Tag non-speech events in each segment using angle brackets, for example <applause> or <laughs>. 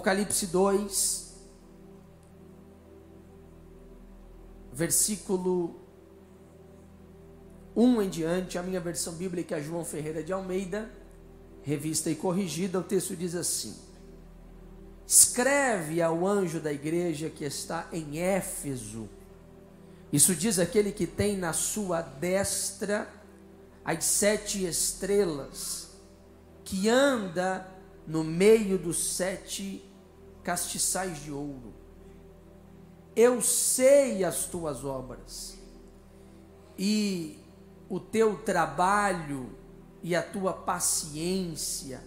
Apocalipse 2, versículo 1 em diante, a minha versão bíblica é João Ferreira de Almeida, revista e corrigida, o texto diz assim: Escreve ao anjo da igreja que está em Éfeso. Isso diz aquele que tem na sua destra as sete estrelas, que anda no meio dos sete castiçais de ouro. Eu sei as tuas obras, e o teu trabalho e a tua paciência,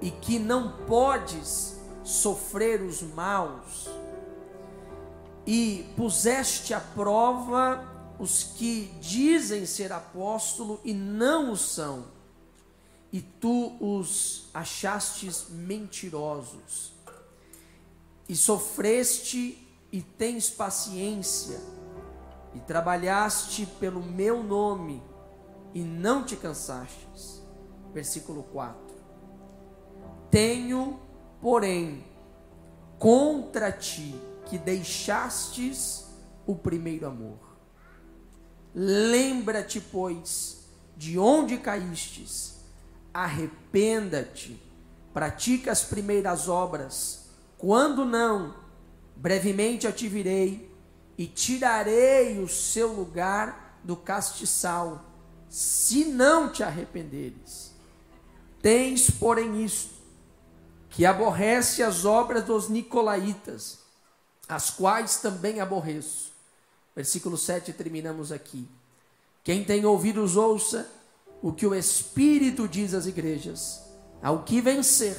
e que não podes sofrer os maus, e puseste à prova os que dizem ser apóstolo e não o são, e tu os achastes mentirosos, e sofreste e tens paciência, e trabalhaste pelo meu nome, e não te cansastes. Versículo 4. Tenho, porém, contra ti que deixastes o primeiro amor. Lembra-te, pois, de onde caístes, arrependa-te, pratica as primeiras obras, quando não, brevemente eu te virei e tirarei o seu lugar do castiçal se não te arrependeres. Tens, porém, isto, que aborrece as obras dos nicolaítas, as quais também aborreço. Versículo 7, terminamos aqui. Quem tem ouvidos, ouça o que o Espírito diz às igrejas. Ao que vencer,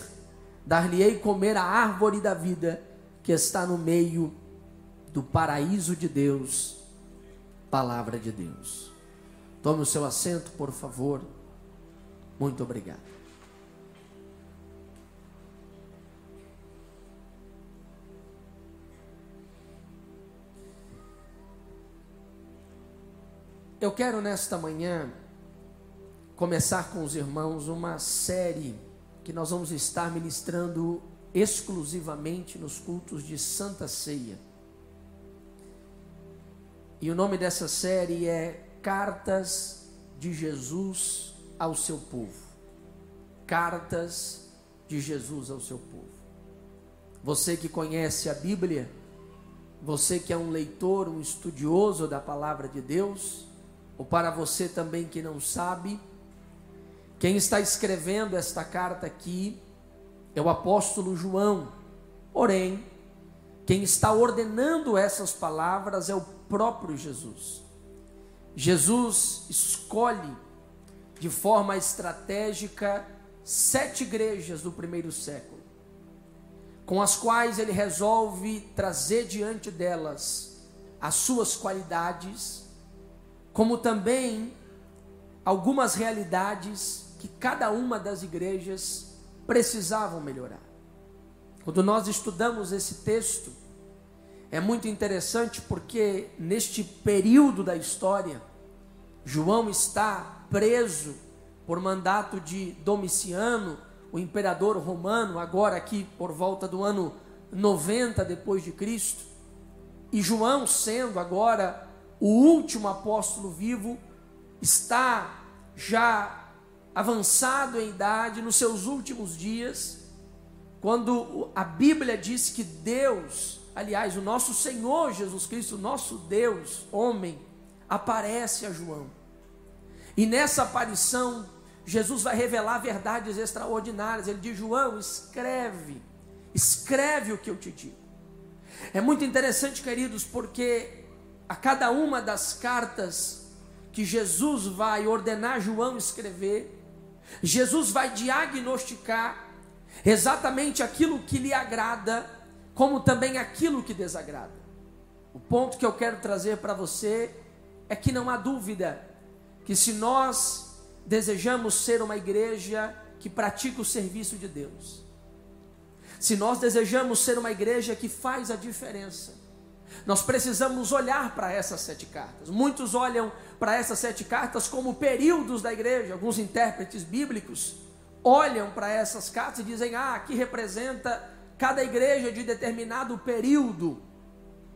dar-lhe-ei comer a árvore da vida que está no meio do paraíso de Deus. Palavra de Deus. Tome o seu assento, por favor. Muito obrigado. Eu quero nesta manhã começar com os irmãos uma série que nós vamos estar ministrando exclusivamente nos cultos de Santa Ceia. E o nome dessa série é cartas de Jesus ao seu povo. Cartas de Jesus ao seu povo. Você que conhece a Bíblia, você que é um leitor, um estudioso da palavra de Deus, ou para você também que não sabe, quem está escrevendo esta carta aqui é o apóstolo João. Porém, quem está ordenando essas palavras é o próprio Jesus. Jesus escolhe de forma estratégica sete igrejas do primeiro século, com as quais ele resolve trazer diante delas as suas qualidades, como também algumas realidades que cada uma das igrejas precisavam melhorar. Quando nós estudamos esse texto, é muito interessante porque neste período da história, João está preso por mandato de Domiciano, o imperador romano, agora aqui por volta do ano 90 depois de Cristo. E João, sendo agora o último apóstolo vivo, está já avançado em idade, nos seus últimos dias, quando a Bíblia diz que Deus aliás, o nosso Senhor Jesus Cristo, nosso Deus, homem, aparece a João. E nessa aparição, Jesus vai revelar verdades extraordinárias. Ele diz: João, escreve, escreve o que eu te digo. É muito interessante, queridos, porque a cada uma das cartas que Jesus vai ordenar João escrever, Jesus vai diagnosticar exatamente aquilo que lhe agrada como também aquilo que desagrada. O ponto que eu quero trazer para você é que não há dúvida que se nós desejamos ser uma igreja que pratica o serviço de Deus, se nós desejamos ser uma igreja que faz a diferença, nós precisamos olhar para essas sete cartas. Muitos olham para essas sete cartas como períodos da igreja, alguns intérpretes bíblicos olham para essas cartas e dizem: ah, aqui representa cada igreja de determinado período.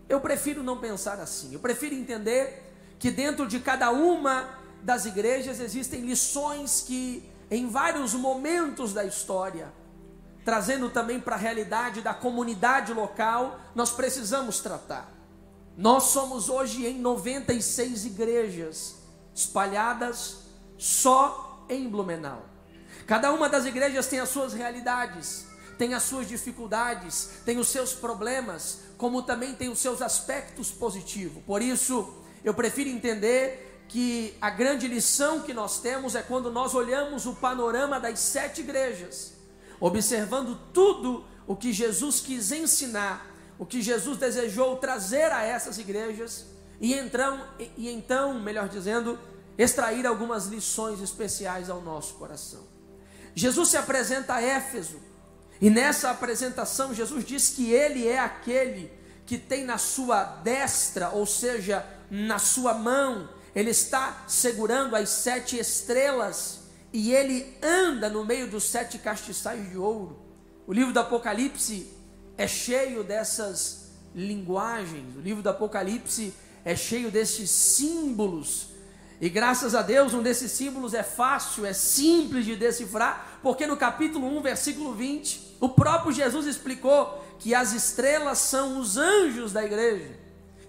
Eu prefiro não pensar assim. Eu prefiro entender que dentro de cada uma das igrejas existem lições que, em vários momentos da história, trazendo também para a realidade da comunidade local, nós precisamos tratar. Nós somos hoje em 96 igrejas espalhadas só em Blumenau. Cada uma das igrejas tem as suas realidades, tem as suas dificuldades, tem os seus problemas, como também tem os seus aspectos positivos. Por isso, eu prefiro entender que a grande lição que nós temos é quando nós olhamos o panorama das sete igrejas, observando tudo o que Jesus quis ensinar, o que Jesus desejou trazer a essas igrejas, e então, e então, melhor dizendo, extrair algumas lições especiais ao nosso coração. Jesus se apresenta a Éfeso, e nessa apresentação, Jesus diz que ele é aquele que tem na sua destra, ou seja, na sua mão, ele está segurando as sete estrelas e ele anda no meio dos sete castiçais de ouro. O livro do Apocalipse é cheio dessas linguagens, o livro do Apocalipse é cheio desses símbolos. E graças a Deus, um desses símbolos é fácil, é simples de decifrar, porque no capítulo 1, versículo 20, o próprio Jesus explicou que as estrelas são os anjos da igreja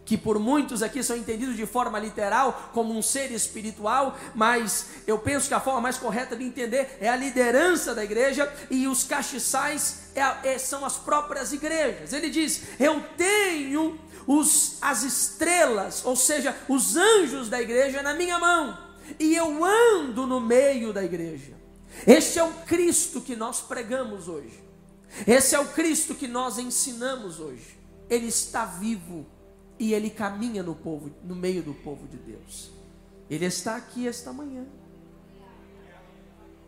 que por muitos aqui são entendidos de forma literal como um ser espiritual, mas eu penso que a forma mais correta de entender é a liderança da igreja e os castiçais é, é, são as próprias igrejas. Ele diz: Eu tenho os, as estrelas, ou seja, os anjos da igreja na minha mão, e eu ando no meio da igreja. Este é o Cristo que nós pregamos hoje. Esse é o Cristo que nós ensinamos hoje. Ele está vivo e ele caminha no povo, no meio do povo de Deus. Ele está aqui esta manhã.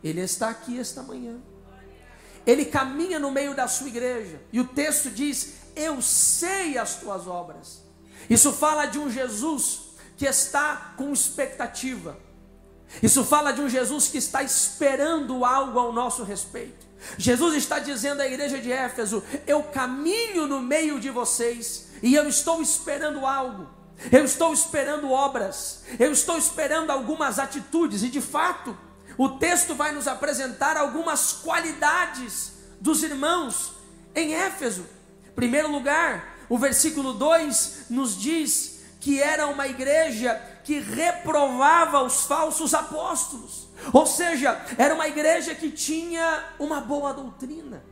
Ele está aqui esta manhã. Ele caminha no meio da sua igreja. E o texto diz: Eu sei as tuas obras. Isso fala de um Jesus que está com expectativa. Isso fala de um Jesus que está esperando algo ao nosso respeito. Jesus está dizendo à igreja de Éfeso: Eu caminho no meio de vocês e eu estou esperando algo. Eu estou esperando obras, eu estou esperando algumas atitudes, e de fato, o texto vai nos apresentar algumas qualidades dos irmãos em Éfeso. Em primeiro lugar, o versículo 2 nos diz que era uma igreja que reprovava os falsos apóstolos, ou seja, era uma igreja que tinha uma boa doutrina.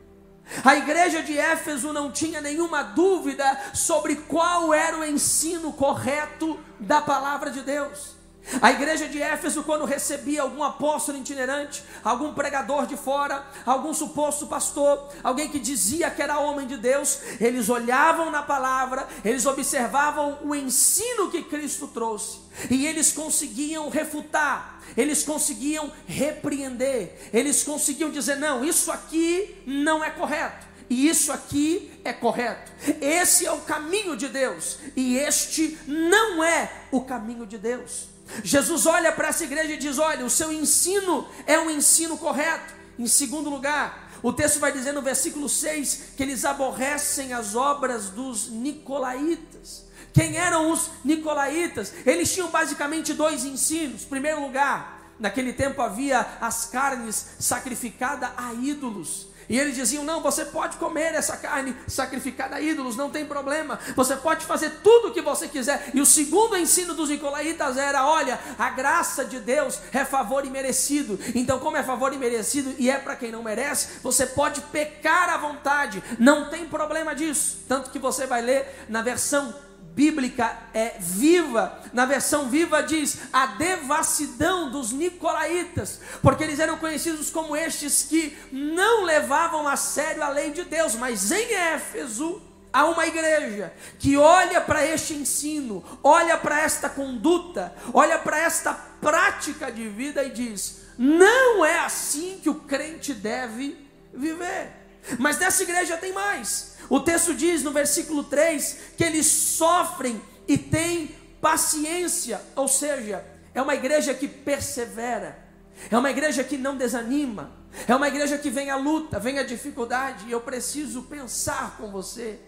A igreja de Éfeso não tinha nenhuma dúvida sobre qual era o ensino correto da palavra de Deus. A igreja de Éfeso, quando recebia algum apóstolo itinerante, algum pregador de fora, algum suposto pastor, alguém que dizia que era homem de Deus, eles olhavam na palavra, eles observavam o ensino que Cristo trouxe e eles conseguiam refutar, eles conseguiam repreender, eles conseguiam dizer: não, isso aqui não é correto. E isso aqui é correto. Esse é o caminho de Deus. E este não é o caminho de Deus. Jesus olha para essa igreja e diz: Olha, o seu ensino é um ensino correto. Em segundo lugar, o texto vai dizer no versículo 6 que eles aborrecem as obras dos nicolaítas. Quem eram os nicolaítas? Eles tinham basicamente dois ensinos. Em primeiro lugar, naquele tempo havia as carnes sacrificadas a ídolos. E eles diziam: não, você pode comer essa carne sacrificada a ídolos, não tem problema. Você pode fazer tudo o que você quiser. E o segundo ensino dos Nicolaitas era: olha, a graça de Deus é favor imerecido. Então, como é favor imerecido e é para quem não merece, você pode pecar à vontade, não tem problema disso. Tanto que você vai ler na versão bíblica é viva, na versão viva diz a devassidão dos nicolaítas, porque eles eram conhecidos como estes que não levavam a sério a lei de Deus, mas em Éfeso há uma igreja que olha para este ensino, olha para esta conduta, olha para esta prática de vida e diz: não é assim que o crente deve viver. Mas nessa igreja tem mais. O texto diz no versículo 3 que eles sofrem e têm paciência, ou seja, é uma igreja que persevera, É uma igreja que não desanima. É uma igreja que vem a luta, vem a dificuldade. E eu preciso pensar com você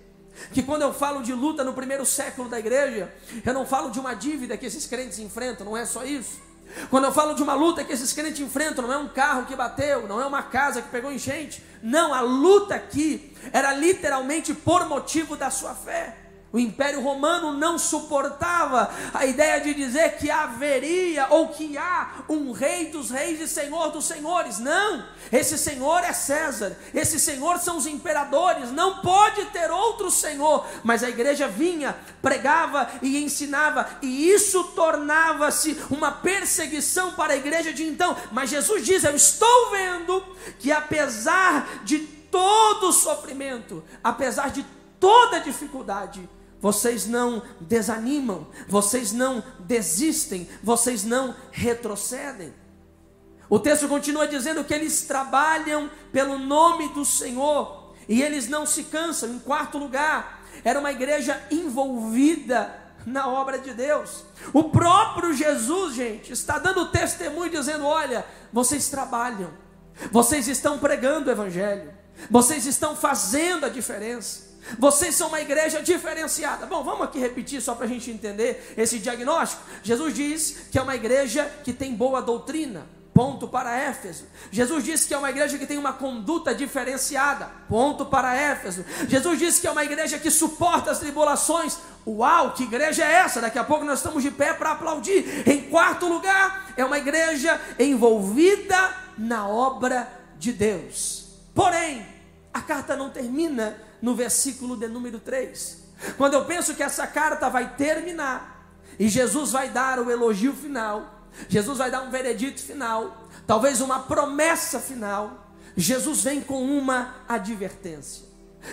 que quando eu falo de luta no primeiro século da igreja, eu não falo de uma dívida que esses crentes enfrentam, não é só isso. Quando eu falo de uma luta que esses crentes enfrentam, não é um carro que bateu, não é uma casa que pegou enchente. Não, a luta aqui era literalmente por motivo da sua fé. O Império Romano não suportava a ideia de dizer que haveria ou que há um rei dos reis e senhor dos senhores. Não, esse senhor é César, esse senhor são os imperadores, não pode ter outro senhor. Mas a igreja vinha, pregava e ensinava, e isso tornava-se uma perseguição para a igreja de então. Mas Jesus diz: Eu estou vendo que apesar de todo sofrimento, apesar de toda dificuldade, vocês não desanimam, vocês não desistem, vocês não retrocedem. O texto continua dizendo que eles trabalham pelo nome do Senhor e eles não se cansam. Em quarto lugar, era uma igreja envolvida na obra de Deus. O próprio Jesus, gente, está dando testemunho dizendo: olha, vocês trabalham, vocês estão pregando o Evangelho, vocês estão fazendo a diferença. Vocês são uma igreja diferenciada. Bom, vamos aqui repetir só para a gente entender esse diagnóstico. Jesus diz que é uma igreja que tem boa doutrina. Ponto para Éfeso. Jesus disse que é uma igreja que tem uma conduta diferenciada. Ponto para Éfeso. Jesus disse que é uma igreja que suporta as tribulações. Uau, que igreja é essa? Daqui a pouco nós estamos de pé para aplaudir. Em quarto lugar, é uma igreja envolvida na obra de Deus. Porém, a carta não termina no versículo de número 3. Quando eu penso que essa carta vai terminar e Jesus vai dar o elogio final, Jesus vai dar um veredito final, talvez uma promessa final, Jesus vem com uma advertência.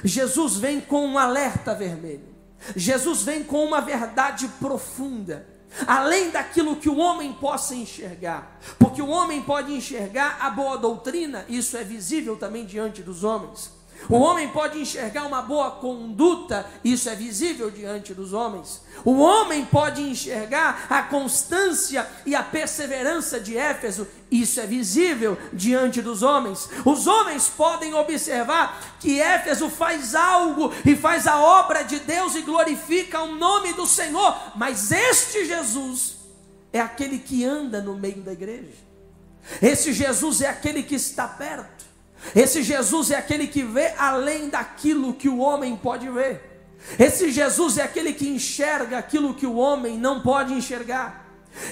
Jesus vem com um alerta vermelho. Jesus vem com uma verdade profunda além daquilo que o homem possa enxergar, porque o homem pode enxergar a boa doutrina, isso é visível também diante dos homens. O homem pode enxergar uma boa conduta, isso é visível diante dos homens. O homem pode enxergar a constância e a perseverança de Éfeso, isso é visível diante dos homens. Os homens podem observar que Éfeso faz algo e faz a obra de Deus e glorifica o nome do Senhor, mas este Jesus é aquele que anda no meio da igreja. Esse Jesus é aquele que está perto. Esse Jesus é aquele que vê além daquilo que o homem pode ver. Esse Jesus é aquele que enxerga aquilo que o homem não pode enxergar.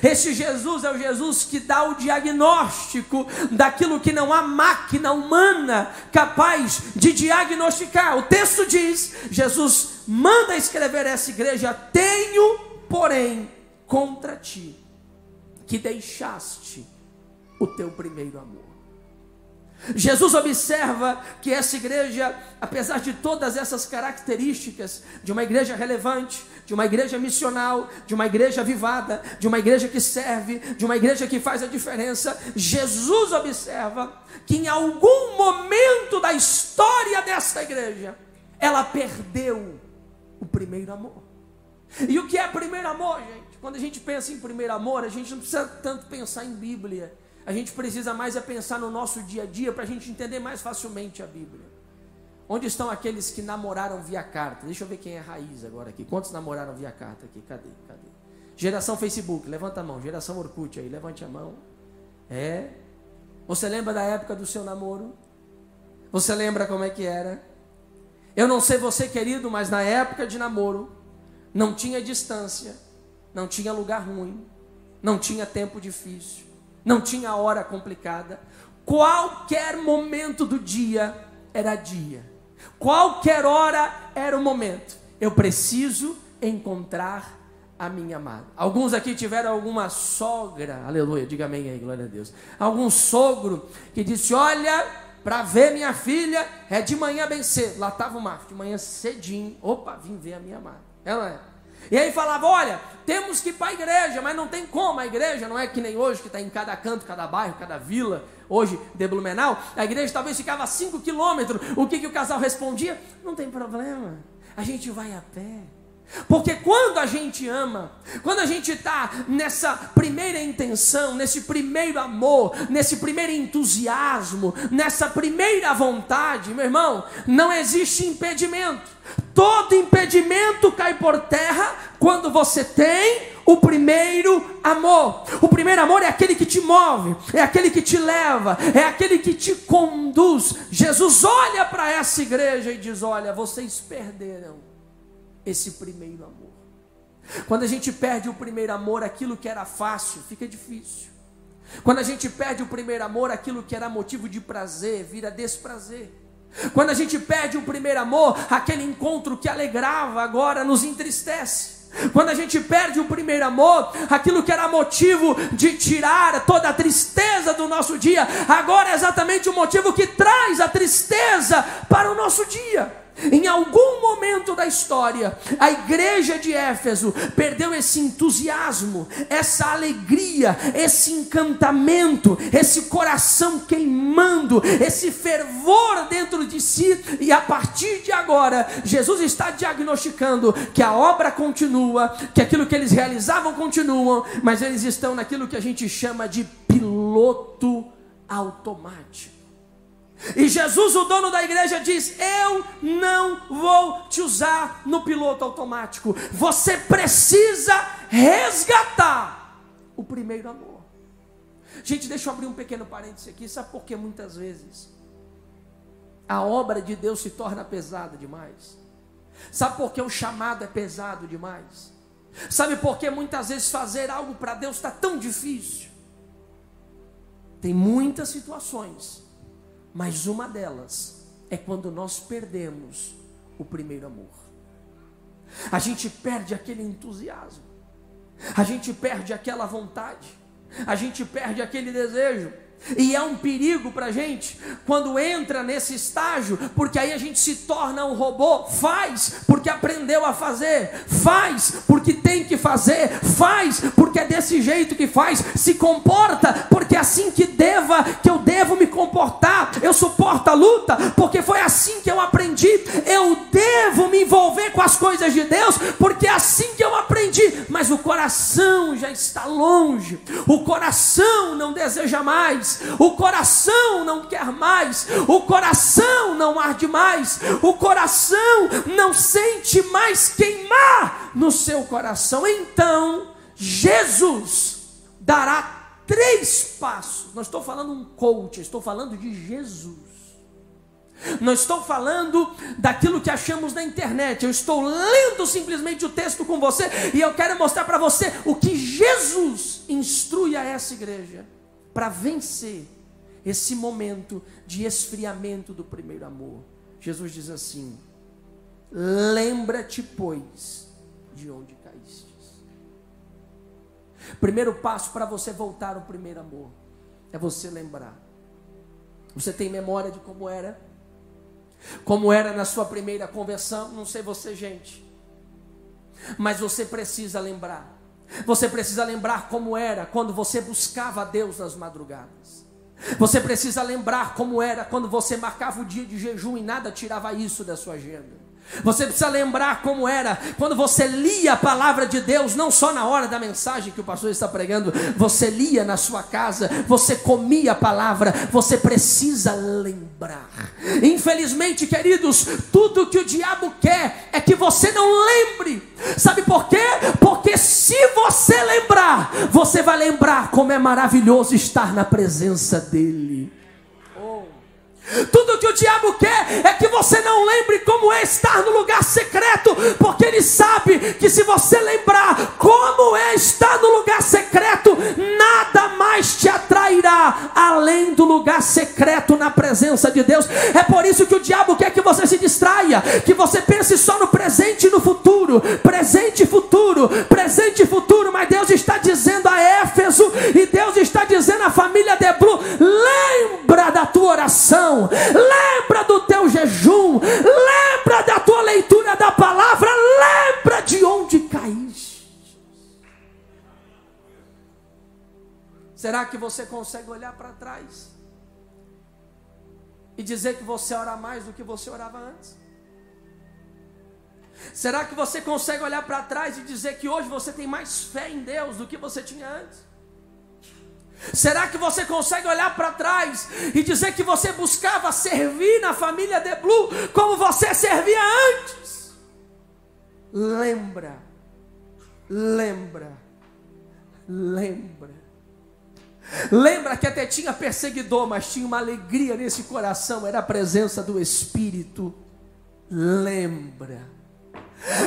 Esse Jesus é o Jesus que dá o diagnóstico daquilo que não há máquina humana capaz de diagnosticar. O texto diz: Jesus manda escrever essa igreja: Tenho, porém, contra ti que deixaste o teu primeiro amor. Jesus observa que essa igreja, apesar de todas essas características de uma igreja relevante, de uma igreja missional, de uma igreja avivada, de uma igreja que serve, de uma igreja que faz a diferença, Jesus observa que em algum momento da história dessa igreja, ela perdeu o primeiro amor. E o que é primeiro amor, gente? Quando a gente pensa em primeiro amor, a gente não precisa tanto pensar em Bíblia. A gente precisa mais é pensar no nosso dia a dia para a gente entender mais facilmente a Bíblia. Onde estão aqueles que namoraram via carta? Deixa eu ver quem é raiz agora aqui. Quantos namoraram via carta aqui? Cadê? Cadê? Geração Facebook, levanta a mão. Geração Orkut aí, levante a mão. É. Você lembra da época do seu namoro? Você lembra como é que era? Eu não sei você, querido, mas na época de namoro, não tinha distância, não tinha lugar ruim, não tinha tempo difícil não tinha hora complicada. Qualquer momento do dia era dia. Qualquer hora era o momento. Eu preciso encontrar a minha amada. Alguns aqui tiveram alguma sogra, aleluia, diga amém aí, glória a Deus. Algum sogro que disse: Olha, para ver minha filha é de manhã bem cedo. Lá estava o Marcos, de manhã cedinho. Opa, vim ver a minha amada. Ela é. E aí falava: olha, temos que ir para a igreja, mas não tem como. A igreja não é que nem hoje, que está em cada canto, cada bairro, cada vila, hoje de Blumenau. A igreja talvez ficava a 5 quilômetros. O que, que o casal respondia? Não tem problema, a gente vai a pé. Porque quando a gente ama, quando a gente está nessa primeira intenção, nesse primeiro amor, nesse primeiro entusiasmo, nessa primeira vontade, meu irmão, não existe impedimento. Todo impedimento cai por terra quando você tem o primeiro amor. O primeiro amor é aquele que te move, é aquele que te leva, é aquele que te conduz. Jesus olha para essa igreja e diz: Olha, vocês perderam esse primeiro amor. Quando a gente perde o primeiro amor, aquilo que era fácil fica difícil. Quando a gente perde o primeiro amor, aquilo que era motivo de prazer vira desprazer. Quando a gente perde o primeiro amor, aquele encontro que alegrava agora nos entristece. Quando a gente perde o primeiro amor, aquilo que era motivo de tirar toda a tristeza do nosso dia, agora é exatamente o motivo que traz a tristeza para o nosso dia. Em algum momento da história, a igreja de Éfeso perdeu esse entusiasmo, essa alegria, esse encantamento, esse coração queimando, esse fervor dentro de si, e a partir de agora, Jesus está diagnosticando que a obra continua, que aquilo que eles realizavam continuam, mas eles estão naquilo que a gente chama de piloto automático. E Jesus, o dono da igreja, diz: Eu não vou te usar no piloto automático. Você precisa resgatar o primeiro amor. Gente, deixa eu abrir um pequeno parêntese aqui. Sabe por que muitas vezes a obra de Deus se torna pesada demais? Sabe por que o chamado é pesado demais? Sabe por que muitas vezes fazer algo para Deus está tão difícil? Tem muitas situações mas uma delas é quando nós perdemos o primeiro amor. A gente perde aquele entusiasmo, a gente perde aquela vontade, a gente perde aquele desejo. E é um perigo para a gente quando entra nesse estágio, porque aí a gente se torna um robô. Faz porque aprendeu a fazer, faz porque tem que fazer, faz porque é desse jeito que faz, se comporta porque é assim que deva, que eu devo me comportar. Eu suporto a luta porque foi assim que eu aprendi. Eu devo me envolver com as coisas de Deus porque é assim que eu aprendi. Mas o coração já está longe, o coração não deseja mais o coração não quer mais, o coração não arde mais, o coração não sente mais queimar no seu coração. Então, Jesus dará três passos. Não estou falando um coach, estou falando de Jesus. Não estou falando daquilo que achamos na internet. Eu estou lendo simplesmente o texto com você e eu quero mostrar para você o que Jesus instrui a essa igreja para vencer esse momento de esfriamento do primeiro amor. Jesus diz assim: Lembra-te, pois, de onde caíste. Primeiro passo para você voltar ao primeiro amor é você lembrar. Você tem memória de como era? Como era na sua primeira conversão? Não sei você, gente. Mas você precisa lembrar. Você precisa lembrar como era quando você buscava a Deus nas madrugadas. Você precisa lembrar como era quando você marcava o dia de jejum e nada tirava isso da sua agenda. Você precisa lembrar como era quando você lia a palavra de Deus, não só na hora da mensagem que o pastor está pregando, você lia na sua casa, você comia a palavra, você precisa lembrar. Infelizmente, queridos, tudo que o diabo quer é que você não lembre. Sabe por quê? Porque se você lembrar, você vai lembrar como é maravilhoso estar na presença dele. Tudo que o diabo quer é que você não lembre como é estar no lugar secreto, porque ele sabe que se você lembrar como é estar no lugar secreto, nada mais te atrairá além do lugar secreto na presença de Deus. É por isso que o diabo quer que você se distraia, que você pense só no presente e no futuro, presente e futuro, presente e futuro, mas Deus está dizendo a Éfeso e Deus está dizendo à família de Blu, lembra da tua oração lembra do teu jejum, lembra da tua leitura da palavra, lembra de onde caíste. Será que você consegue olhar para trás e dizer que você ora mais do que você orava antes? Será que você consegue olhar para trás e dizer que hoje você tem mais fé em Deus do que você tinha antes? Será que você consegue olhar para trás e dizer que você buscava servir na família de Blue como você servia antes? Lembra, lembra, lembra. Lembra que até tinha perseguidor, mas tinha uma alegria nesse coração, era a presença do Espírito. Lembra.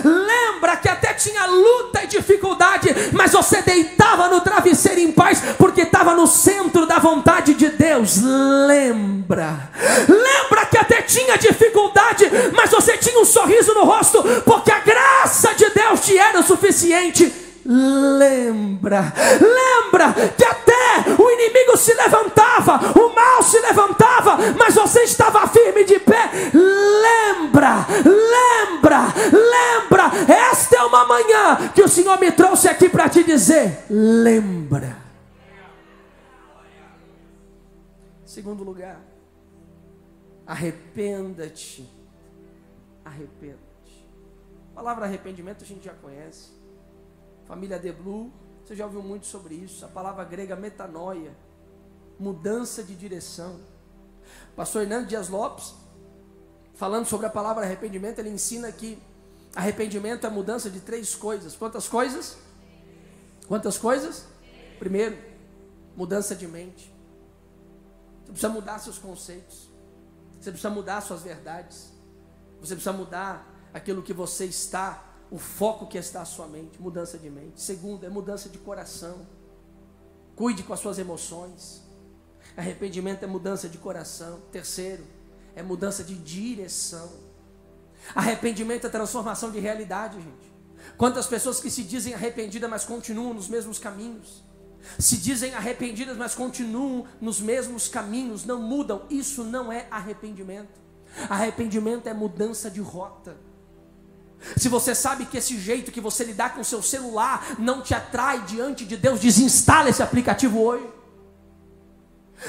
Lembra que até tinha luta e dificuldade, mas você deitava no travesseiro em paz, porque estava no centro da vontade de Deus. Lembra. Lembra que até tinha dificuldade, mas você tinha um sorriso no rosto, porque a graça de Deus te era o suficiente lembra, lembra que até o inimigo se levantava, lembra, lembra. Esta é uma manhã que o Senhor me trouxe aqui para te dizer: lembra. Segundo lugar, arrependa-te. Arrependa-te. A palavra arrependimento a gente já conhece família De Blue, você já ouviu muito sobre isso. A palavra grega metanoia, mudança de direção. Pastor Hernando Dias Lopes, falando sobre a palavra arrependimento, ele ensina que arrependimento é mudança de três coisas. Quantas coisas? Quantas coisas? Primeiro, mudança de mente. Você precisa mudar seus conceitos. Você precisa mudar suas verdades. Você precisa mudar aquilo que você está o foco que está a sua mente, mudança de mente. Segundo, é mudança de coração. Cuide com as suas emoções. Arrependimento é mudança de coração. Terceiro, é mudança de direção. Arrependimento é transformação de realidade, gente. Quantas pessoas que se dizem arrependidas, mas continuam nos mesmos caminhos? Se dizem arrependidas, mas continuam nos mesmos caminhos, não mudam. Isso não é arrependimento. Arrependimento é mudança de rota. Se você sabe que esse jeito que você lidar com o seu celular não te atrai diante de Deus, desinstala esse aplicativo hoje.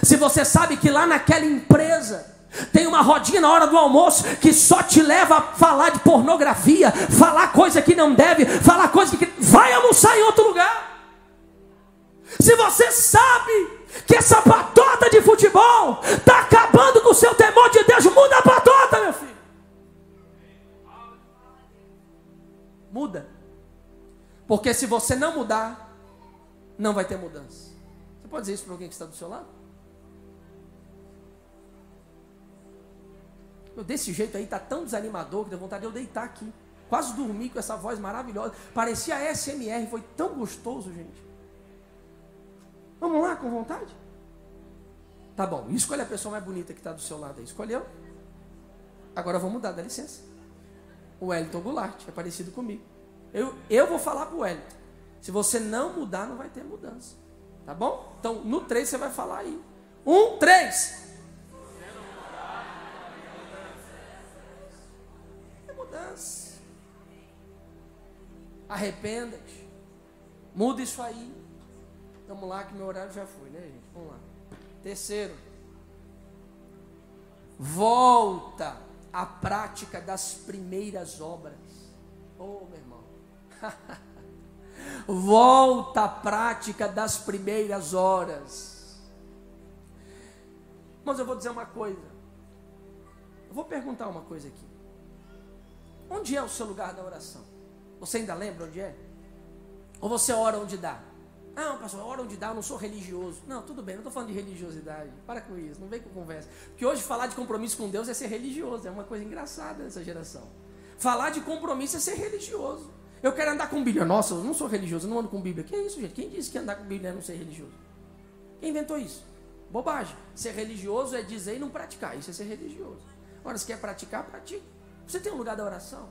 Se você sabe que lá naquela empresa tem uma rodinha na hora do almoço que só te leva a falar de pornografia, falar coisa que não deve, falar coisa que vai almoçar em outro lugar. Se você sabe que essa patota de futebol está acabando com o seu temor de Deus, muda a patota, meu filho. Muda. Porque se você não mudar, não vai ter mudança. Você pode dizer isso para alguém que está do seu lado? Desse jeito aí está tão desanimador que deu vontade de eu deitar aqui. Quase dormi com essa voz maravilhosa. Parecia SMR, foi tão gostoso, gente. Vamos lá, com vontade? Tá bom, escolhe a pessoa mais bonita que está do seu lado aí. Escolheu? Agora vamos mudar, dá licença o Wellington Goulart, é parecido comigo. Eu, eu vou falar para o Wellington. Se você não mudar, não vai ter mudança. Tá bom? Então, no 3 você vai falar aí. Um, três. Arrependa-te. Muda isso aí. Vamos lá, que meu horário já foi, né, gente? Vamos lá. Terceiro. Volta a prática das primeiras obras. Oh, meu irmão. <laughs> Volta à prática das primeiras horas. Mas eu vou dizer uma coisa. Eu vou perguntar uma coisa aqui. Onde é o seu lugar da oração? Você ainda lembra onde é? Ou você ora onde dá? Ah, pastor, hora onde dá, eu não sou religioso. Não, tudo bem, não estou falando de religiosidade. Para com isso, não vem com conversa. Porque hoje falar de compromisso com Deus é ser religioso, é uma coisa engraçada nessa geração. Falar de compromisso é ser religioso. Eu quero andar com Bíblia. Nossa, eu não sou religioso, eu não ando com Bíblia. Que é isso, gente? Quem disse que andar com Bíblia é não ser religioso? Quem inventou isso? Bobagem. Ser religioso é dizer e não praticar. Isso é ser religioso. Agora, se quer praticar, pratique. Você tem um lugar da oração?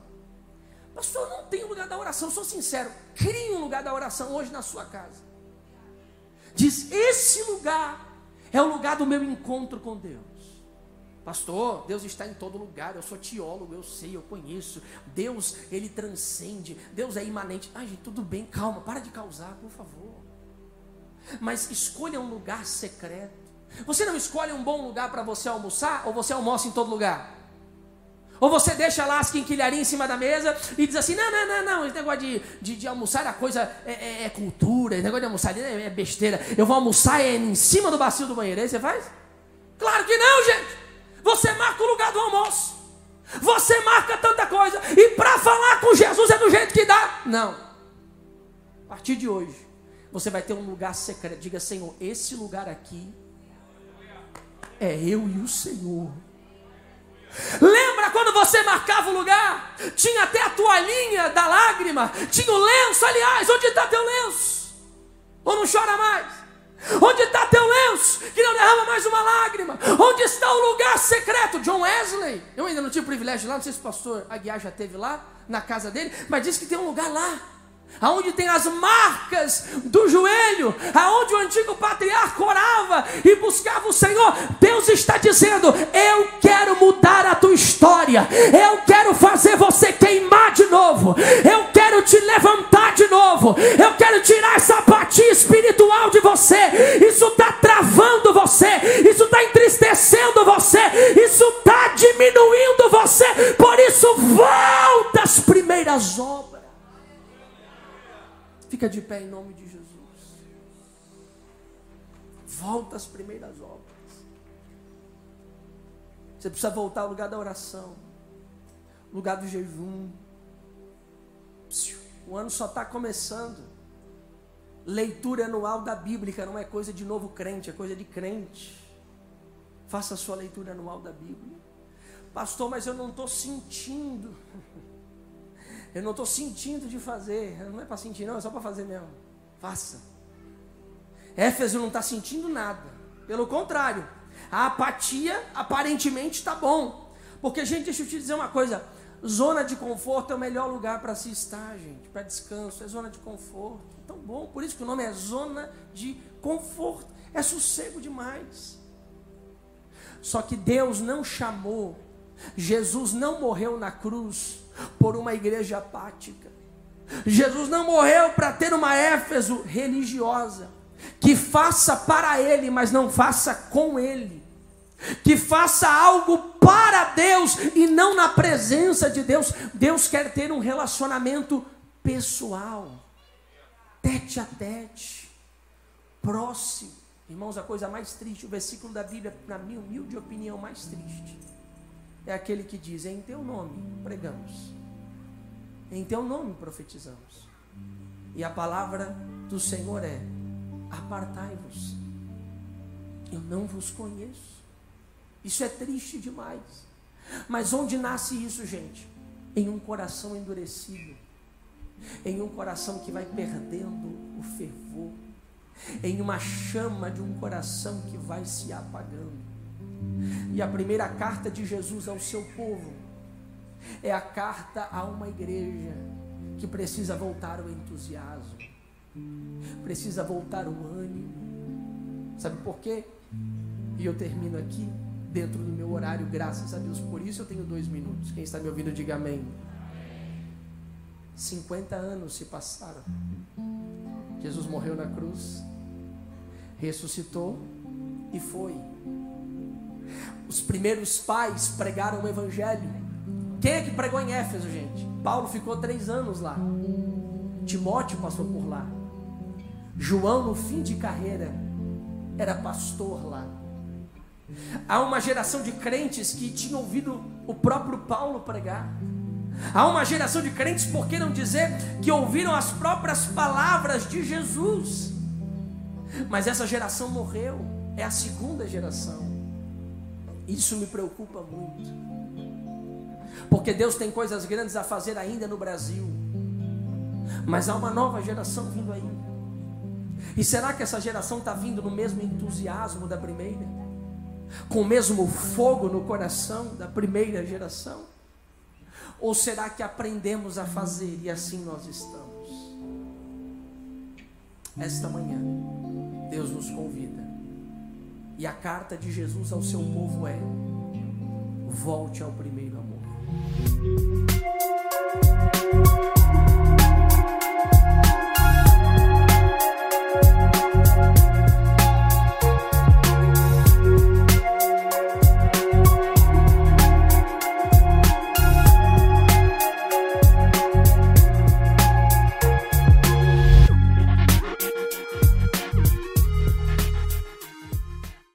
Pastor, não tem um lugar da oração. Sou sincero. Crie um lugar da oração hoje na sua casa. Diz: Esse lugar é o lugar do meu encontro com Deus. Pastor, Deus está em todo lugar. Eu sou teólogo, eu sei, eu conheço. Deus, ele transcende. Deus é imanente. Ai, gente, tudo bem, calma, para de causar, por favor. Mas escolha um lugar secreto. Você não escolhe um bom lugar para você almoçar ou você almoça em todo lugar? Ou você deixa lá as quinquilharias em cima da mesa e diz assim: não, não, não, não, esse negócio de, de, de almoçar a coisa é, é, é, cultura, esse negócio de almoçar é, é besteira. Eu vou almoçar é em cima do bacio do banheiro. Aí você faz? Claro que não, gente. Você marca o lugar do almoço. Você marca tanta coisa. E para falar com Jesus é do jeito que dá. Não. A partir de hoje, você vai ter um lugar secreto. Diga, Senhor, esse lugar aqui é eu e o Senhor. Lembra quando você marcava o lugar? Tinha até a toalhinha da lágrima, tinha o lenço, aliás, onde está teu lenço? Ou não chora mais? Onde está teu lenço que não derrama mais uma lágrima? Onde está o lugar secreto? John Wesley, eu ainda não tive o privilégio lá, não sei se o pastor Aguiar já teve lá, na casa dele, mas disse que tem um lugar lá aonde tem as marcas do joelho, aonde o antigo patriarca orava e buscava o Senhor. Deus está dizendo: Eu quero mudar a tua história, eu quero fazer você queimar de novo, eu quero te levantar de novo, eu quero tirar essa apatia espiritual de você. Isso está travando você, isso está entristecendo você, isso está diminuindo você. Por isso, volta às primeiras obras. Fica de pé em nome de Jesus. Volta às primeiras obras. Você precisa voltar ao lugar da oração, lugar do jejum. O ano só está começando. Leitura anual da Bíblia não é coisa de novo crente, é coisa de crente. Faça a sua leitura anual da Bíblia. Pastor, mas eu não estou sentindo. <laughs> Eu não estou sentindo de fazer. Não é para sentir, não, é só para fazer mesmo. Faça. Éfeso não está sentindo nada. Pelo contrário, a apatia aparentemente está bom. Porque, gente, deixa eu te dizer uma coisa: zona de conforto é o melhor lugar para se estar, gente, para descanso. É zona de conforto. Tão bom. Por isso que o nome é zona de conforto. É sossego demais. Só que Deus não chamou, Jesus não morreu na cruz por uma igreja apática. Jesus não morreu para ter uma Éfeso religiosa, que faça para ele, mas não faça com ele. Que faça algo para Deus e não na presença de Deus. Deus quer ter um relacionamento pessoal, tete a tete, próximo. Irmãos, a coisa mais triste, o versículo da Bíblia, na minha humilde opinião, mais triste é aquele que diz: Em teu nome pregamos, em teu nome profetizamos. E a palavra do Senhor é: Apartai-vos, eu não vos conheço. Isso é triste demais. Mas onde nasce isso, gente? Em um coração endurecido, em um coração que vai perdendo o fervor, em uma chama de um coração que vai se apagando. E a primeira carta de Jesus ao seu povo é a carta a uma igreja que precisa voltar o entusiasmo, precisa voltar o ânimo. Sabe por quê? E eu termino aqui dentro do meu horário, graças a Deus. Por isso eu tenho dois minutos. Quem está me ouvindo, diga amém. 50 anos se passaram. Jesus morreu na cruz, ressuscitou e foi os primeiros pais pregaram o evangelho. Quem é que pregou em Éfeso, gente? Paulo ficou três anos lá. Timóteo passou por lá. João, no fim de carreira, era pastor lá. Há uma geração de crentes que tinham ouvido o próprio Paulo pregar. Há uma geração de crentes, por que não dizer, que ouviram as próprias palavras de Jesus. Mas essa geração morreu, é a segunda geração. Isso me preocupa muito. Porque Deus tem coisas grandes a fazer ainda no Brasil. Mas há uma nova geração vindo aí. E será que essa geração está vindo no mesmo entusiasmo da primeira? Com o mesmo fogo no coração da primeira geração? Ou será que aprendemos a fazer e assim nós estamos? Esta manhã, Deus nos convida e a carta de Jesus ao seu povo é: volte ao primeiro amor.